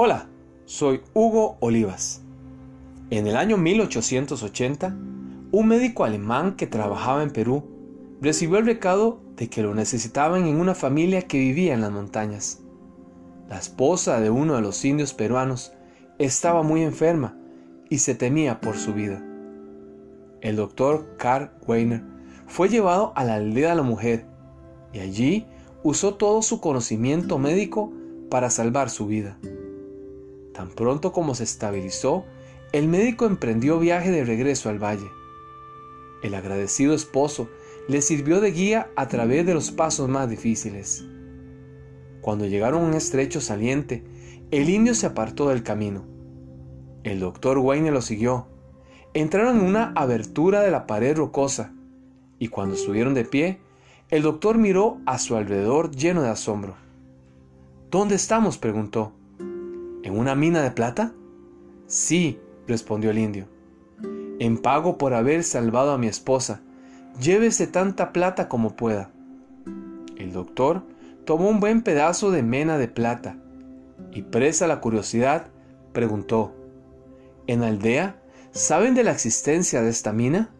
Hola, soy Hugo Olivas. En el año 1880, un médico alemán que trabajaba en Perú recibió el recado de que lo necesitaban en una familia que vivía en las montañas. La esposa de uno de los indios peruanos estaba muy enferma y se temía por su vida. El doctor Karl Weiner fue llevado a la aldea de la mujer y allí usó todo su conocimiento médico para salvar su vida. Tan pronto como se estabilizó, el médico emprendió viaje de regreso al valle. El agradecido esposo le sirvió de guía a través de los pasos más difíciles. Cuando llegaron a un estrecho saliente, el indio se apartó del camino. El doctor Wayne lo siguió. Entraron en una abertura de la pared rocosa, y cuando estuvieron de pie, el doctor miró a su alrededor lleno de asombro. ¿Dónde estamos? preguntó. ¿En una mina de plata? Sí, respondió el indio. En pago por haber salvado a mi esposa, llévese tanta plata como pueda. El doctor tomó un buen pedazo de mena de plata y presa la curiosidad, preguntó, ¿En aldea saben de la existencia de esta mina?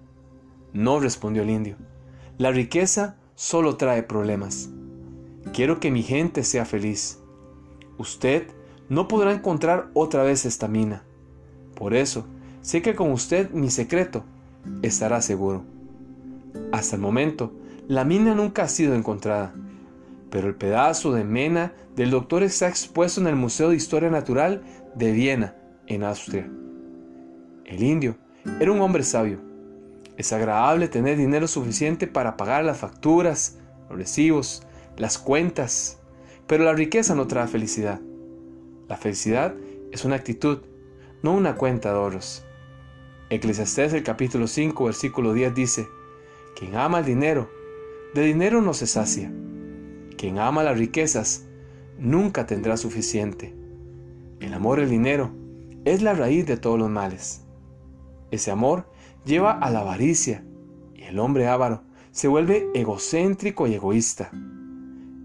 No, respondió el indio. La riqueza solo trae problemas. Quiero que mi gente sea feliz. Usted no podrá encontrar otra vez esta mina. Por eso, sé que con usted mi secreto estará seguro. Hasta el momento, la mina nunca ha sido encontrada, pero el pedazo de mena del doctor está expuesto en el Museo de Historia Natural de Viena, en Austria. El indio era un hombre sabio. Es agradable tener dinero suficiente para pagar las facturas, los recibos, las cuentas, pero la riqueza no trae felicidad. La felicidad es una actitud, no una cuenta de ahorros. Eclesiastés el capítulo 5 versículo 10 dice, quien ama el dinero, de dinero no se sacia. Quien ama las riquezas, nunca tendrá suficiente. El amor al dinero es la raíz de todos los males. Ese amor lleva a la avaricia y el hombre avaro se vuelve egocéntrico y egoísta.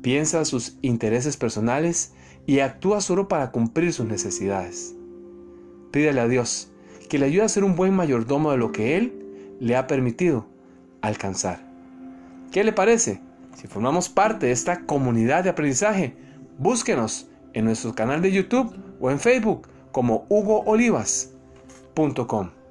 Piensa sus intereses personales y actúa solo para cumplir sus necesidades. Pídele a Dios que le ayude a ser un buen mayordomo de lo que Él le ha permitido alcanzar. ¿Qué le parece? Si formamos parte de esta comunidad de aprendizaje, búsquenos en nuestro canal de YouTube o en Facebook como hugoolivas.com.